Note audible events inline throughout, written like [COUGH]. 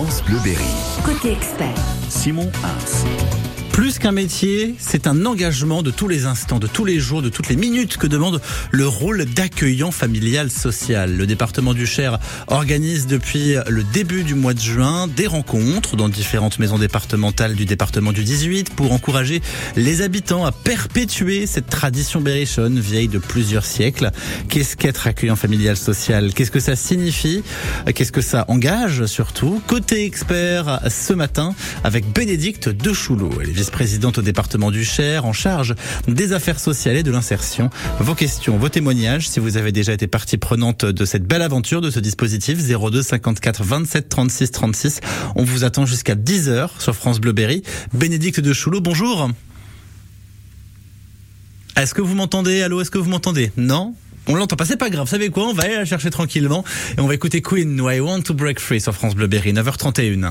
France Bleu Berry. Côté expert. Simon Hins. Plus qu'un métier, c'est un engagement de tous les instants, de tous les jours, de toutes les minutes que demande le rôle d'accueillant familial social. Le département du Cher organise depuis le début du mois de juin des rencontres dans différentes maisons départementales du département du 18 pour encourager les habitants à perpétuer cette tradition berrichonne vieille de plusieurs siècles. Qu'est-ce qu'être accueillant familial social? Qu'est-ce que ça signifie? Qu'est-ce que ça engage surtout? Côté expert ce matin avec Bénédicte de Choulot. Vice-présidente au département du Cher en charge des affaires sociales et de l'insertion. Vos questions, vos témoignages, si vous avez déjà été partie prenante de cette belle aventure, de ce dispositif 02 54 27 36 36. On vous attend jusqu'à 10h sur France Bleu Berry. Bénédicte de Choulot, bonjour. Est-ce que vous m'entendez? Allô, est-ce que vous m'entendez? Non? On l'entend pas, c'est pas grave. Vous savez quoi? On va aller la chercher tranquillement et on va écouter Queen, I Want to Break Free sur France Bleu Berry, 9h31.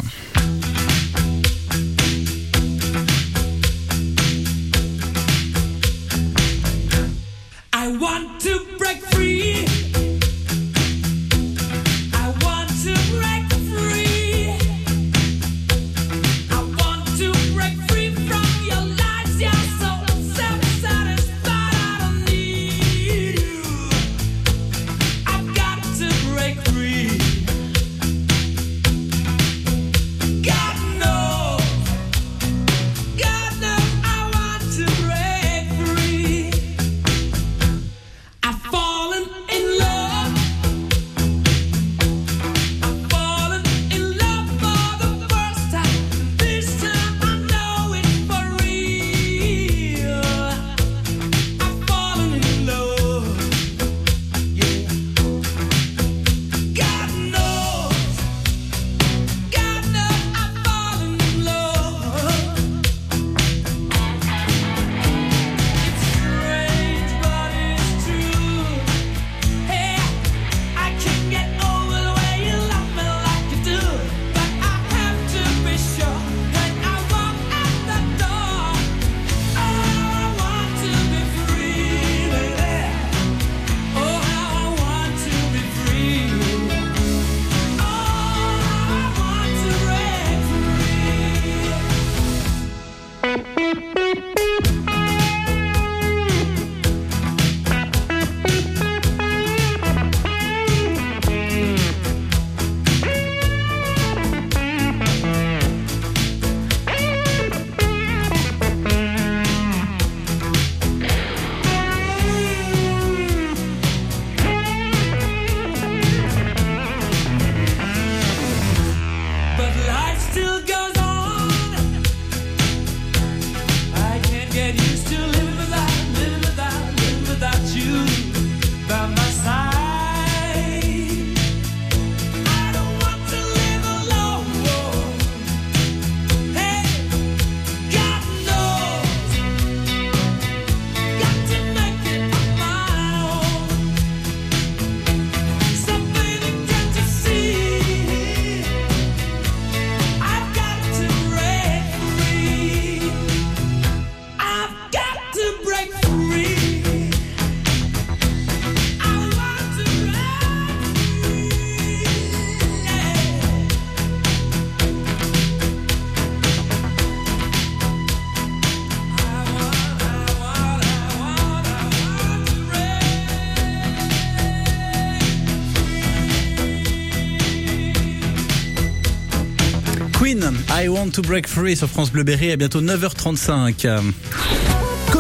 To Break Free sur France Bleu Berry à bientôt 9h35.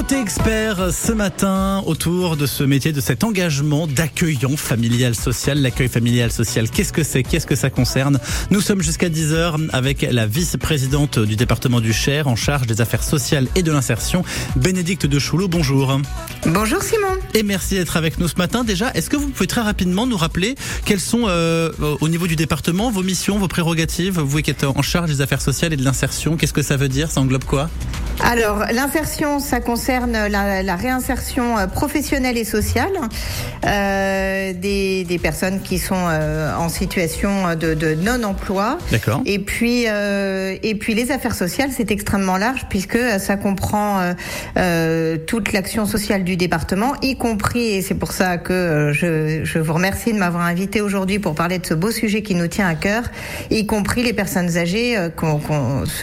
Côté expert ce matin autour de ce métier, de cet engagement d'accueillant familial social. L'accueil familial social, qu'est-ce que c'est? Qu'est-ce que ça concerne? Nous sommes jusqu'à 10h avec la vice-présidente du département du Cher en charge des affaires sociales et de l'insertion, Bénédicte de Choulot. Bonjour. Bonjour Simon. Et merci d'être avec nous ce matin. Déjà, est-ce que vous pouvez très rapidement nous rappeler quelles sont euh, au niveau du département vos missions, vos prérogatives? Vous qui êtes en charge des affaires sociales et de l'insertion, qu'est-ce que ça veut dire? Ça englobe quoi? Alors, l'insertion, ça concerne concerne la, la réinsertion euh, professionnelle et sociale euh, des, des personnes qui sont euh, en situation de, de non-emploi. D'accord. Et puis, euh, et puis les affaires sociales, c'est extrêmement large puisque ça comprend toute l'action sociale du département, y compris, et c'est pour ça que je, je vous remercie de m'avoir invité aujourd'hui pour parler de ce beau sujet qui nous tient à cœur, y compris les personnes âgées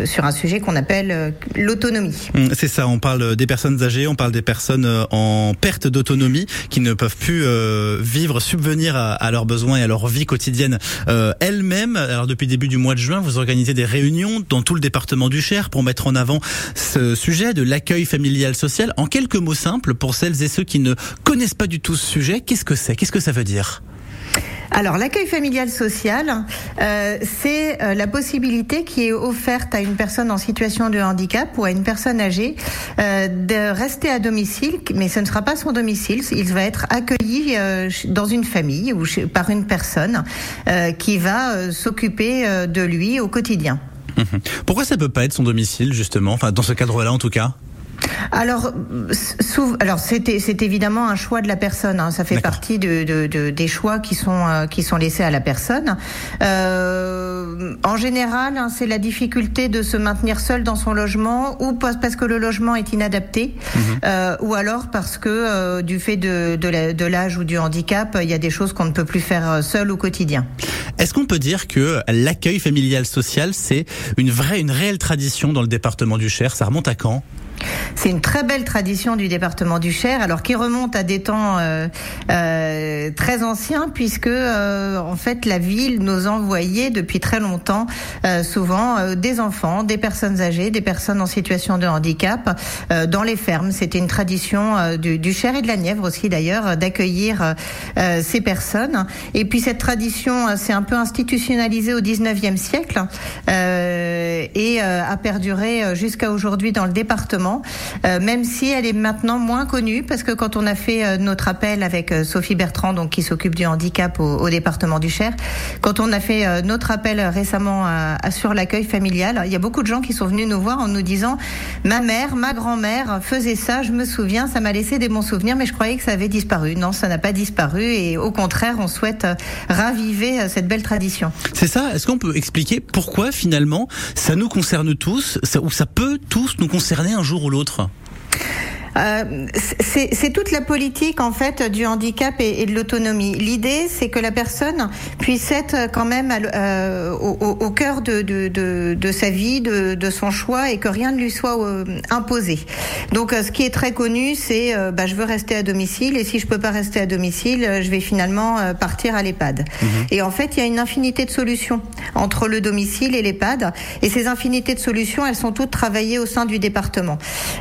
sur un sujet qu'on appelle l'autonomie. Hum, C'est ça, on parle des personnes âgées, on parle des personnes euh, en perte d'autonomie qui ne peuvent plus euh, vivre, subvenir à, à leurs besoins et à leur vie quotidienne euh, elles-mêmes. Alors depuis le début du mois de juin, vous organisez des réunions dans tout le département du Cher pour mettre en avant ce sujet de l'accueil familial social. En quelques mots simples, pour celles et ceux qui ne connaissent pas du tout ce sujet, qu'est-ce que c'est? Qu'est-ce que ça veut dire? Alors, l'accueil familial social, euh, c'est euh, la possibilité qui est offerte à une personne en situation de handicap ou à une personne âgée euh, de rester à domicile, mais ce ne sera pas son domicile. Il va être accueilli dans une famille ou par une personne qui va s'occuper de lui au quotidien. Pourquoi ça peut pas être son domicile justement? Enfin, dans ce cadre-là en tout cas? Alors, c'est évidemment un choix de la personne. hein. Ça fait partie de, de- de- des choix qui sont euh, qui sont laissés à la personne. Euh, en général, hein, c'est la difficulté de se maintenir seul dans son logement, ou parce que le logement est inadapté, euh, ou alors parce que du fait de de l'âge ou du handicap, il y a des choses qu'on ne peut plus faire seul au quotidien. Est-ce qu'on peut dire que l'accueil familial social, c'est une vraie, une réelle tradition dans le département du Cher? Ça remonte à quand? C'est une très belle tradition du département du Cher, alors qui remonte à des temps euh, euh, très anciens, puisque euh, en fait la ville nous envoyait depuis très longtemps, souvent des enfants, des personnes âgées, des personnes en situation de handicap dans les fermes. C'était une tradition du, du Cher et de la Nièvre aussi d'ailleurs d'accueillir ces personnes. Et puis cette tradition s'est un peu institutionnalisée au 19e siècle et a perduré jusqu'à aujourd'hui dans le département, euh, même si elle est maintenant moins connue parce que quand on a fait euh, notre appel avec euh, Sophie Bertrand, donc qui s'occupe du handicap au, département du Cher, quand on a fait notre appel récemment sur l'accueil familial, il y a beaucoup de gens qui sont venus nous voir en nous disant ma mère, ma grand-mère faisait ça, je me souviens, ça m'a laissé des bons souvenirs, mais je croyais que ça avait disparu. Non, ça n'a pas disparu et au contraire, on souhaite raviver cette belle tradition. C'est ça Est-ce qu'on peut expliquer pourquoi finalement ça nous concerne tous, ou ça peut tous nous concerner un jour? Ou l'autre Euh, c'est c'est toute la politique en fait du handicap et, et de l'autonomie. L'idée, c'est que la personne puisse être quand même euh, au, au- cœur de, de, de, de sa vie, de, de son choix, et que rien ne lui soit euh, imposé. Donc, euh, ce qui est très connu, c'est bah, je veux rester à domicile, et si je peux pas rester à domicile, je vais finalement partir à l'EHPAD. Et en fait, il y a une infinité de solutions entre le domicile et l'EHPAD, et ces infinités de solutions, elles sont toutes travaillées au sein du département.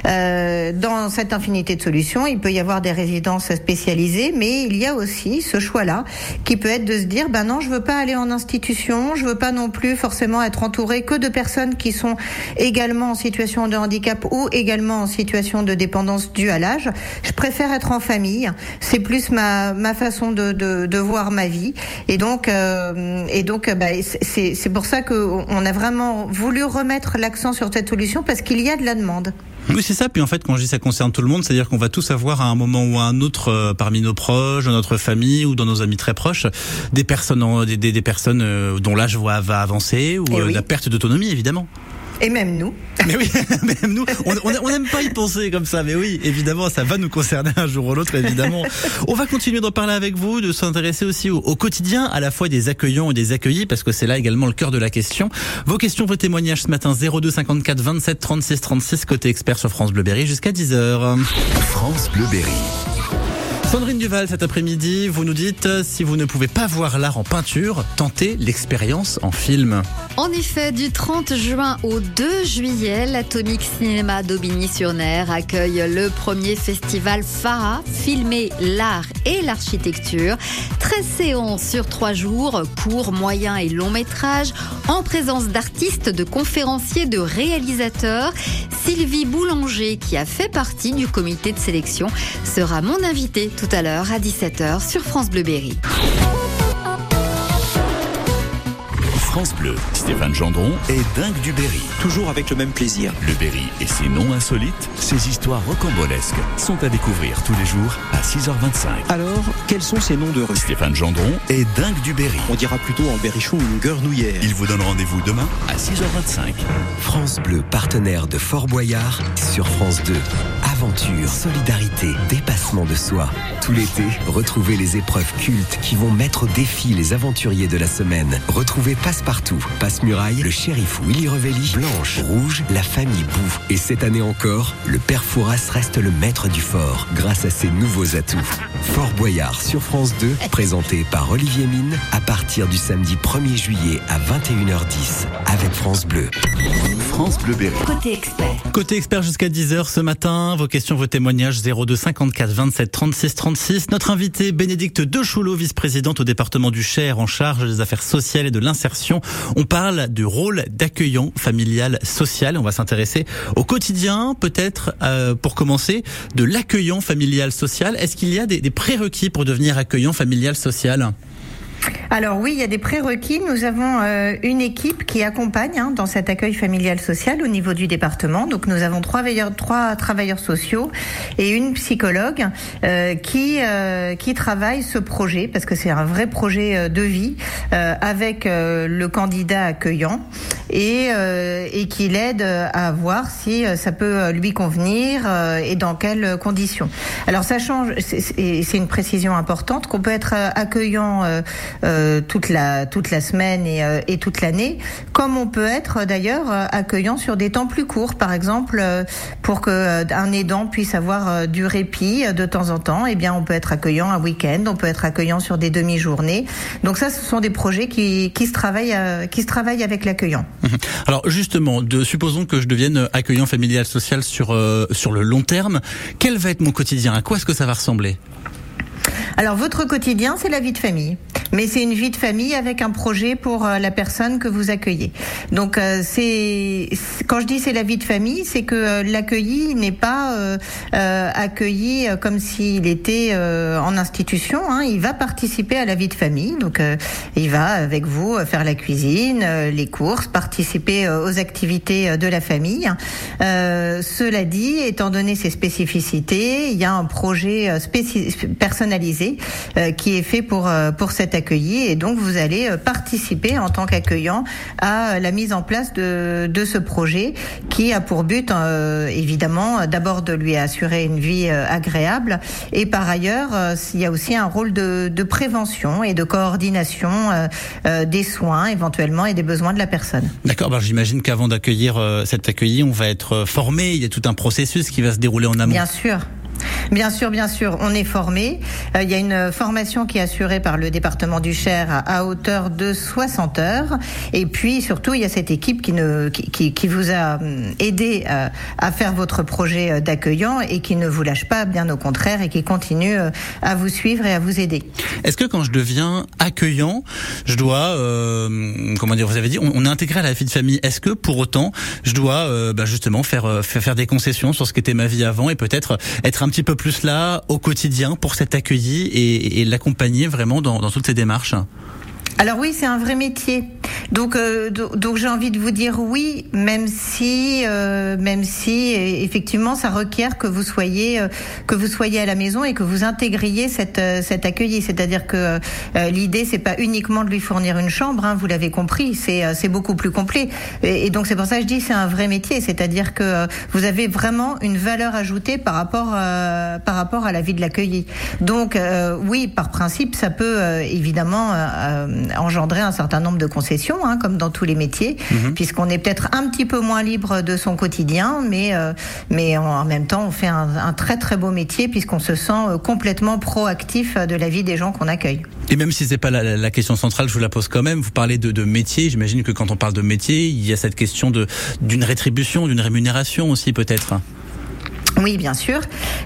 Euh, dans cette infinité de solutions, il peut y avoir des résidences spécialisées, mais il y a aussi ce choix-là qui peut être de se dire, ben non, je veux pas aller en institution, je veux pas non plus forcément être entouré que de personnes qui sont également en situation de handicap ou également en situation de dépendance due à l'âge. Je préfère être en famille. C'est plus ma, ma façon de, de, voir ma vie. Et donc, euh, et donc, bah, c'est pour ça qu'on a vraiment voulu remettre l'accent sur cette solution parce qu'il y a de la demande. Oui, c'est ça. Puis en fait, quand je dis ça concerne tout le monde, c'est-à-dire qu'on va tous avoir à un moment ou à un autre, euh, parmi nos proches, dans notre famille ou dans nos amis très proches, des personnes, en- des, des, des personnes euh, dont l'âge va, va avancer ou Eh euh, oui. la perte d'autonomie, évidemment. Et même nous. Mais oui, [LAUGHS] même nous, on n'aime pas y penser comme ça, mais oui, évidemment, ça va nous concerner un jour ou l'autre, évidemment. [LAUGHS] On va continuer d'en parler avec vous, de s'intéresser aussi au, au quotidien, à la fois des accueillants et des accueillis, parce que c'est là également le cœur de la question. Vos questions, vos témoignages ce matin, 02 54 27 36 36, côté expert sur France Bleu Berry, jusqu'à 10h. France Bleu Berry. Sandrine Duval, cet après-midi, vous nous dites, euh, si vous ne pouvez pas voir l'art en peinture, tentez l'expérience en film. En effet, du 30 juin au 2 juillet, l'Atomique Cinéma d'Aubigny-sur-Ner accueille le premier festival FARA, filmer l'art et l'architecture. 13 séances sur 3 jours, courts, moyens et longs métrages, en présence d'artistes, de conférenciers, de réalisateurs. Sylvie Boulanger, qui a fait partie du comité de sélection, sera mon invitée tout à l'heure à 17h sur France Bleu Berry. France Bleu, Stéphane Gendron est dingue du Berry. Toujours avec le même plaisir. Le Berry et ses noms insolites, ses histoires rocambolesques sont à découvrir tous les jours à 6h25. Alors, quels sont ces noms de rue? Stéphane Gendron est dingue du Berry. On dira plutôt en berrichon une guernouillère. Il vous donne rendez-vous demain à 6h25. France Bleu, partenaire de Fort Boyard, sur France 2. Aventure, solidarité, dépassement de soi. Tout l'été, retrouvez les épreuves cultes qui vont mettre au défi les aventuriers de la semaine. Retrouvez Passe-Partout, Passe-Muraille, le shérif Willy Revelli, Blanche, Rouge, la famille Bou. Et cette année encore, le père Fouras reste le maître du fort grâce à ses nouveaux atouts. Fort Boyard sur France 2, [LAUGHS] présenté par Olivier Mine à partir du samedi 1er juillet à 21h10 avec France Bleu. France Bleu Berry. Côté expert. Côté expert jusqu'à 10h ce matin, vos questions, vos témoignages 02 54 27 36 36. Notre invité Bénédicte Dechoulot, vice-présidente au département du Cher en charge des affaires sociales et de l'insertion. On parle du rôle d'accueillant familial social. On va s'intéresser au quotidien, peut-être euh, pour commencer, de l'accueillant familial social. Est-ce qu'il y a des, des prérequis pour devenir accueillant familial social? Alors oui, il y a des prérequis. Nous avons euh, une équipe qui accompagne hein, dans cet accueil familial social au niveau du département. Donc nous avons trois, travailleurs sociaux et une psychologue euh, qui euh, qui travaille ce projet parce que c'est un vrai projet euh, de vie avec le candidat accueillant et et qui l'aide à voir si ça peut lui convenir et dans quelles conditions. Alors ça change. c'est- une précision importante qu'on peut être accueillant toute la toute la semaine et, euh, et toute l'année, comme on peut être euh, d'ailleurs euh, accueillant sur des temps plus courts, par exemple euh, pour que euh, un aidant puisse avoir euh, du répit euh, de temps en temps. Eh bien, on peut être accueillant un week-end, on peut être accueillant sur des demi-journées. Donc ça, ce sont des projets qui qui se travaillent euh, qui se travaillent avec l'accueillant. Alors justement, de, supposons que je devienne accueillant familial social sur euh, sur le long terme. Quel va être mon quotidien? À quoi est-ce que ça va ressembler? Alors votre quotidien, c'est la vie de famille. Mais c'est une vie de famille avec un projet pour euh, la personne que vous accueillez. Donc euh, c'est quand je dis c'est la vie de famille, c'est que euh, l'accueilli n'est pas accueilli comme s'il était en institution. Hein. Il va participer à la vie de famille. Donc il va avec vous faire la cuisine, les courses, participer aux activités de la famille. Euh, cela dit, étant donné ses spécificités, il y a un projet personnalisé euh, qui est fait pour pour cet et donc vous allez euh, participer en tant qu'accueillant à la mise en place de de ce projet qui a pour but euh, évidemment d'abord de lui assurer une vie euh, agréable et par ailleurs euh, il y a aussi un rôle de, de prévention et de coordination euh, euh, des soins éventuellement et des besoins de la personne. D'accord. J'imagine qu'avant d'accueillir euh, cet accueilli, on va être euh, formé. Il y a tout un processus qui va se dérouler en amont. Bien sûr. Bien sûr, bien sûr, on est formé. Euh, il y a une formation qui est assurée par le département du Cher à, hauteur de 60 heures. Et puis surtout, il y a cette équipe qui, ne, qui, qui, qui vous a hum, aidé euh, à faire votre projet euh, d'accueillant et qui ne vous lâche pas, bien au contraire, et qui continue euh, à vous suivre et à vous aider. Est-ce que quand je deviens accueillant, je dois, euh, comment dire, vous avez dit, on, est intégré à la vie de famille. Est-ce que pour autant, je dois euh, bah, justement faire, euh, faire faire des concessions sur ce qu'était ma vie avant et peut-être être un petit peu plus là au quotidien pour cet accueilli et, l'accompagner vraiment dans, dans toutes ces démarches Alors oui, c'est un vrai métier. Donc, euh, do- donc j'ai envie de vous dire oui, même si, euh, même si euh, effectivement, ça requiert que vous soyez, euh, que vous soyez à la maison et que vous intégriez cette, euh, cet accueilli. C'est-à-dire que euh, l'idée, c'est pas uniquement de lui fournir une chambre. Hein, vous l'avez compris, c'est c'est beaucoup plus complet. Et, donc c'est pour ça que je dis c'est un vrai métier. C'est-à-dire que vous avez vraiment une valeur ajoutée par rapport par rapport à la vie de l'accueilli. Donc oui, par principe, ça peut évidemment engendrer un certain nombre de concessions, hein, comme dans tous les métiers, puisqu'on est peut-être un petit peu moins libre de son quotidien, mais euh, mais en même temps, on fait un, un très très beau métier puisqu'on se sent euh, complètement proactif euh, de la vie des gens qu'on accueille. Et même si c'est pas la, la- la question centrale, je vous la pose quand même. Vous parlez de, de métier. J'imagine que quand on parle de métier, il y a cette question de d'une rétribution, d'une rémunération aussi peut-être. Oui, bien sûr.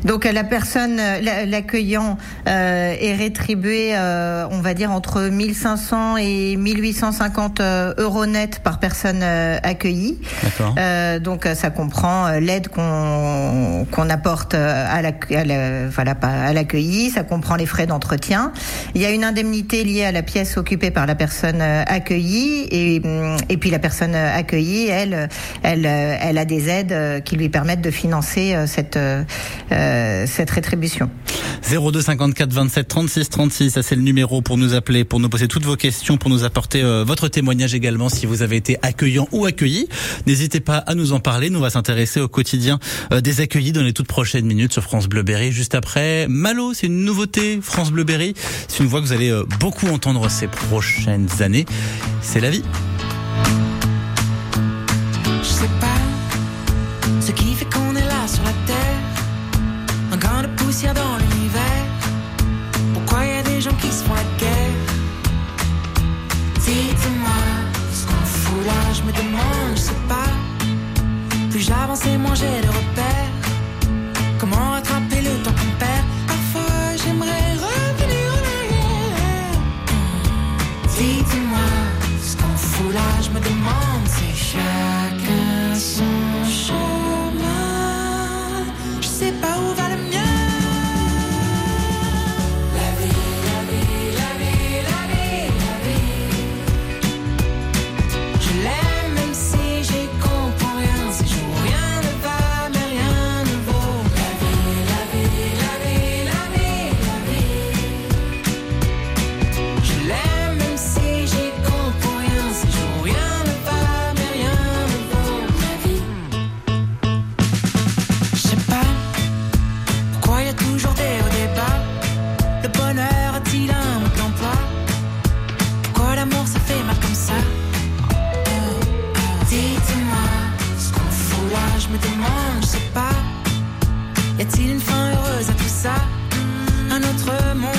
Donc euh, la personne, euh, la- l'accueillant euh, est rétribué, euh, on va dire entre 1500 et 1850 euh, euros net par personne accueillie. D'accord. Euh, donc ça comprend l'aide qu'on qu'on apporte à la, à la- voilà l'accueilli, ça comprend les frais d'entretien. Il y a une indemnité liée à la pièce occupée par la personne accueillie et hum, et puis la personne accueillie, elle elle elle a des aides qui lui permettent de financer cette euh, euh, cette rétribution. 02 54 27 36 36, ça c'est le numéro pour nous appeler, pour nous poser toutes vos questions, pour nous apporter euh, votre témoignage également si vous avez été accueillant ou accueilli. N'hésitez pas à nous en parler, nous on va s'intéresser au quotidien euh, des accueillis dans les toutes prochaines minutes sur France Bleu Berry. Juste après, Malo, c'est une nouveauté, France Bleu Berry. C'est une voix que vous allez euh, beaucoup entendre ces prochaines années. C'est la vie. Je sais pas ce qui fait qu'on est là sur la terre. Dans l'univers. Pourquoi y a des gens qui se font la guerre Dites-moi ce qu'on fout là, je me demande, je sais pas. Plus j'avance et moins j'ai de repères. Y a-t-il une fin heureuse à tout ça? Un autre monde?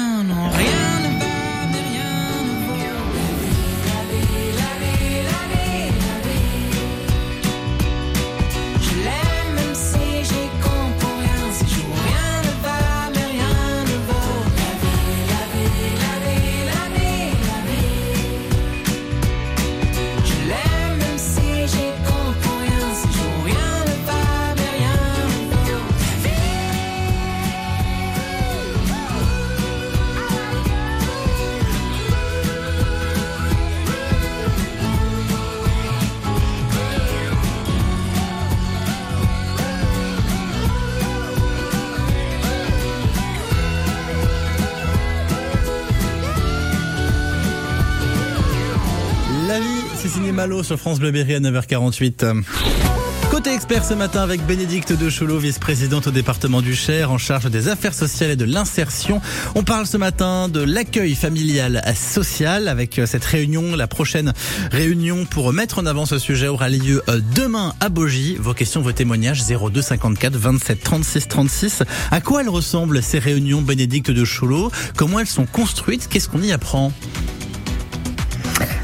Malo sur France Bleu Berry à 9h48. Côté expert ce matin avec Bénédicte de Choulot, vice-présidente au département du Cher en charge des affaires sociales et de l'insertion. On parle ce matin de l'accueil familial social avec euh, cette réunion. La prochaine réunion pour mettre en avant ce sujet aura lieu euh, demain à Bogie. Vos questions, vos témoignages 02 54 27 36 36. À quoi elles ressemblent ces réunions Bénédicte de Choulot Comment elles sont construites? Qu'est-ce qu'on y apprend?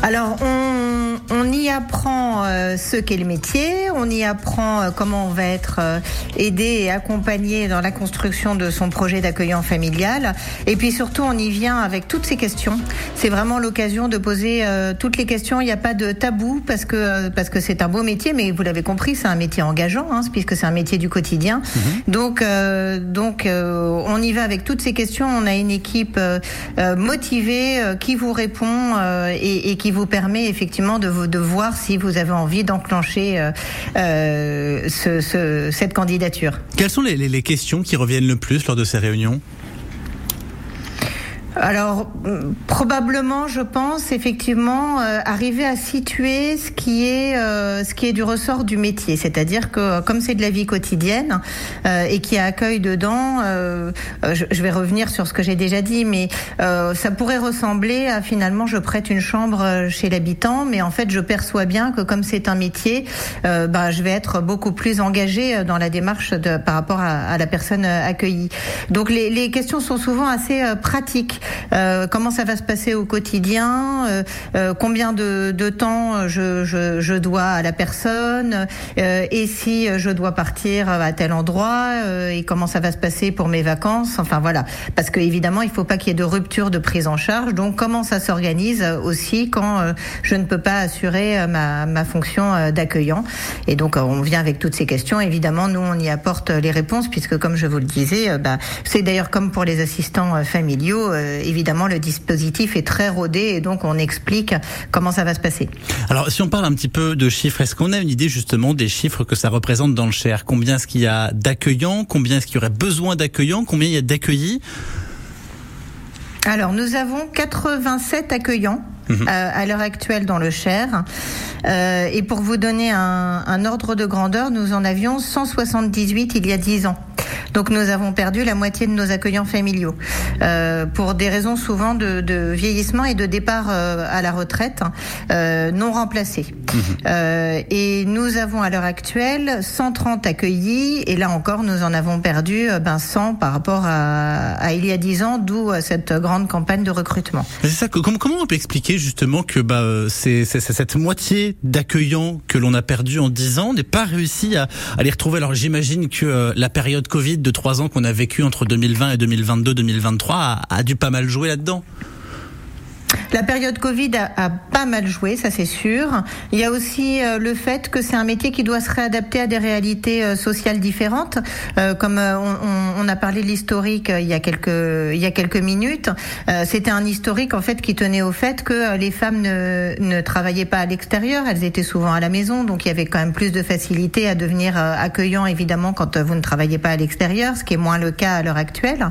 Alors, on, on y apprend euh, ce qu'est le métier, on y apprend euh, comment on va être euh, aidé et accompagné dans la construction de son projet d'accueillant familial. Et puis surtout, on y vient avec toutes ces questions. C'est vraiment l'occasion de poser toutes les questions. Il n'y a pas de tabou parce que parce que c'est un beau métier, mais vous l'avez compris, c'est un métier engageant, hein, puisque c'est un métier du quotidien. Donc euh, donc euh, on y va avec toutes ces questions. On a une équipe euh, motivée qui vous répond et, et qui vous permet effectivement de, de voir si vous avez envie d'enclencher euh, euh, ce- ce- cette candidature. Quelles sont les questions qui reviennent le plus lors de ces réunions? Alors hum, probablement, je pense effectivement euh, arriver à situer ce qui est euh, ce qui est du ressort du métier, c'est-à-dire que comme c'est de la vie quotidienne euh, et qui a accueil dedans, euh, euh, je, je vais revenir sur ce que j'ai déjà dit, mais euh, ça pourrait ressembler à finalement je prête une chambre chez l'habitant, mais en fait je perçois bien que comme c'est un métier, bah, je vais être beaucoup plus engagée dans la démarche de, par rapport à, à la personne accueillie. Donc les, les questions sont souvent assez pratiques. Euh, comment ça va se passer au quotidien euh, euh, Combien de, de temps je, je, je dois à la personne euh, Et si je dois partir à tel endroit euh, Et comment ça va se passer pour mes vacances Enfin voilà, parce que évidemment il faut pas qu'il y ait de rupture de prise en charge. Donc comment ça s'organise aussi quand je ne peux pas assurer ma, ma fonction d'accueillant Et donc on vient avec toutes ces questions. Évidemment, nous on y apporte les réponses puisque comme je vous le disais, bah, c'est d'ailleurs comme pour les assistants familiaux. Euh, évidemment, le dispositif est très rodé et donc on explique comment ça va se passer. Alors, si on parle un petit peu de chiffres, est-ce qu'on a une idée justement des chiffres que ça représente dans le Cher? Combien est-ce qu'il y a d'accueillants? Combien est-ce qu'il y aurait besoin d'accueillants? Combien il y a d'accueillis? Alors, nous avons 87 accueillants. euh, à l'heure actuelle dans le Cher. Euh, et pour vous donner un, un ordre de grandeur, nous en avions 178 il y a 10 ans. Donc nous avons perdu la moitié de nos accueillants familiaux euh, pour des raisons souvent de, de vieillissement et de départ euh, à la retraite euh, non remplacés. Euh, et nous avons à l'heure actuelle 130 accueillis et là encore nous en avons perdu euh, ben 100 par rapport à, à il y a 10 ans, d'où cette grande campagne de recrutement. C'est ça. Comment, comment on peut expliquer justement que bah, c'est cette moitié d'accueillants que l'on a perdu en 10 ans n'est pas réussi à, à les retrouver? Alors j'imagine que la période Covid de trois ans qu'on a vécu entre 2020 et 2022-2023 a, a dû pas mal jouer là-dedans. La période Covid a, a pas mal joué, ça c'est sûr. Il y a aussi euh, le fait que c'est un métier qui doit se réadapter à des réalités euh, sociales différentes. Euh, comme on, on- a parlé de l'historique il y a quelques il y a quelques minutes, c'était un historique en fait qui tenait au fait que les femmes ne, ne travaillaient pas à l'extérieur, elles étaient souvent à la maison, donc il y avait quand même plus de facilité à devenir accueillant évidemment quand vous ne travaillez pas à l'extérieur, ce qui est moins le cas à l'heure actuelle.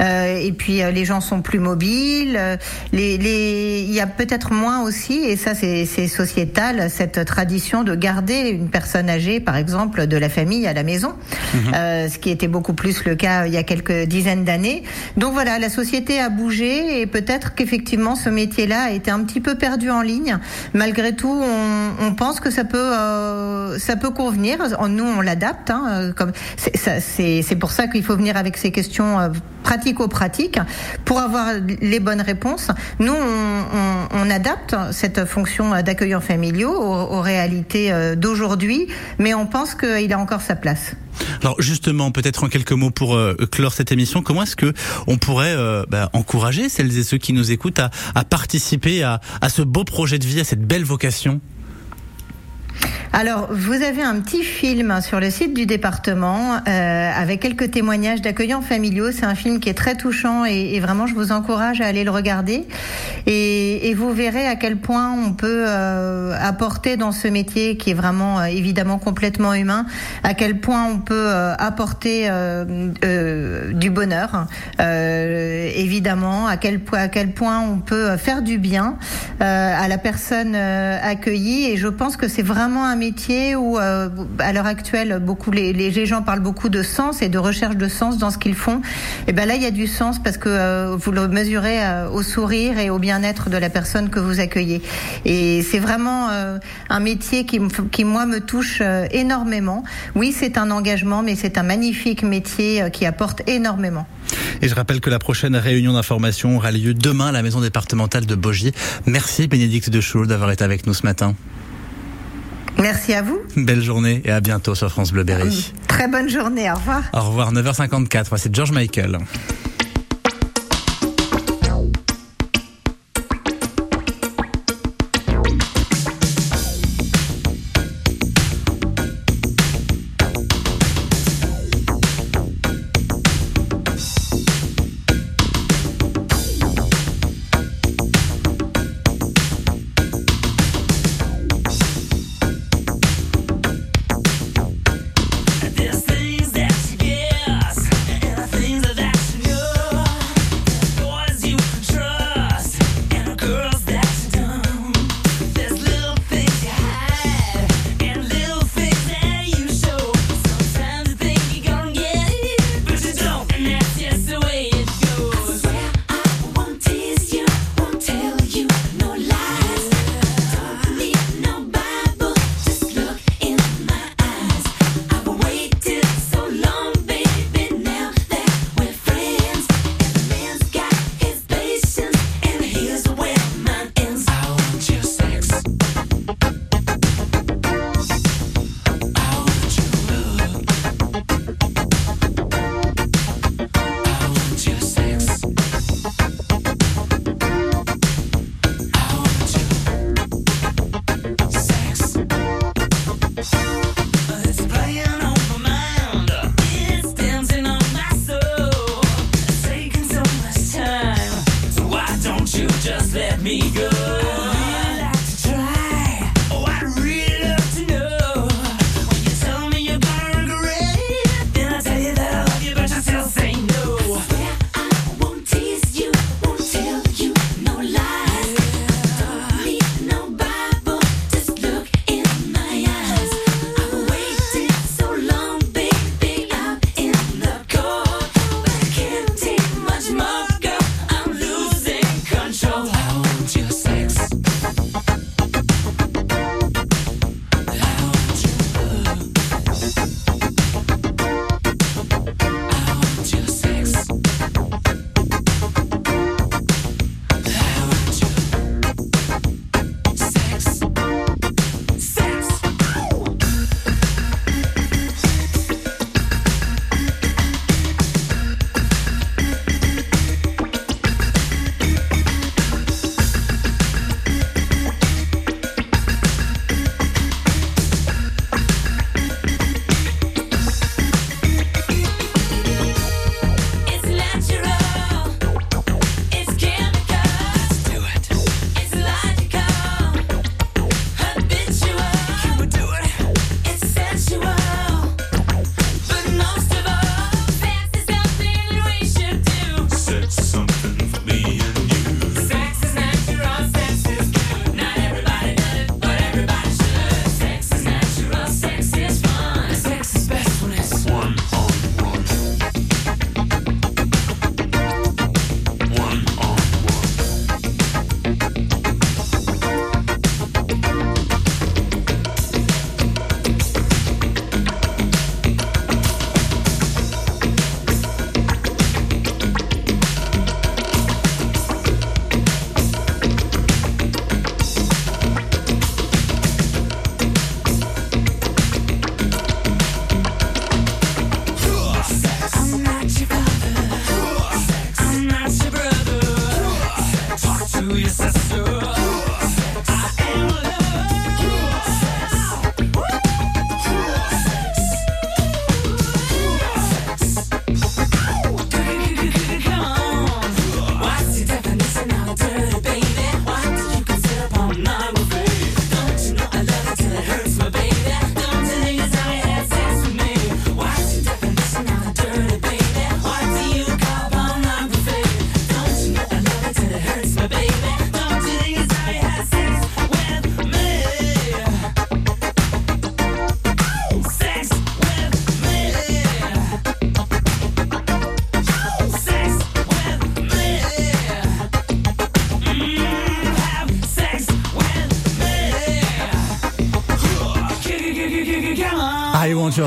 Et puis les gens sont plus mobiles, euh, les, les, il y a peut-être moins aussi, et ça c'est sociétal, cette tradition de garder une personne âgée, par exemple, de la famille à la maison, euh, ce qui était beaucoup plus le cas il y a quelques dizaines d'années. Donc voilà, la société a bougé et peut-être qu'effectivement ce métier-là a été un petit peu perdu en ligne. Malgré tout, on, on pense que ça peut, euh, ça peut convenir. Nous, on l'adapte. Hein, comme c'est pour ça qu'il faut venir avec ces questions euh, pratico-pratiques pour avoir les bonnes réponses. Nous, on, on- adapte cette fonction d'accueillant familiaux aux, aux réalités euh, d'aujourd'hui, mais on pense qu'il a encore sa place. Alors justement, peut-être en quelques mots pour euh, clore cette émission, comment est-ce que on pourrait euh, bah, encourager celles et ceux qui nous écoutent à, participer à ce beau projet de vie, à cette belle vocation? Alors, vous avez un petit film sur le site du département euh, avec quelques témoignages d'accueillants familiaux. C'est un film qui est très touchant et, vraiment, je vous encourage à aller le regarder. Et, vous verrez à quel point on peut euh, apporter dans ce métier qui est vraiment euh, évidemment complètement humain, à quel point on peut apporter du bonheur, évidemment, à quel, point- à quel point on peut faire du bien à la personne accueillie. Et je pense que c'est vraiment vraiment un métier où, euh, à l'heure actuelle, beaucoup les, gens parlent beaucoup de sens et de recherche de sens dans ce qu'ils font. Et ben là, il y a du sens parce que euh, vous le mesurez euh, au sourire et au bien-être de la personne que vous accueillez. Et c'est vraiment un métier qui, qui, moi, me touche énormément. Oui, c'est un engagement, mais c'est un magnifique métier qui apporte énormément. Et je rappelle que la prochaine réunion d'information aura lieu demain à la maison départementale de Bogier. Merci Bénédicte de Choul d'avoir été avec nous ce matin. Merci à vous. Belle journée et à bientôt sur France Bleu Berry. Très bonne journée, au revoir. Au revoir, 9h54, c'est George Michael.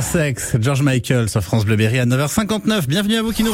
sexe, George Michael sur France Bleu Berry à 9h59. Bienvenue à vous qui nous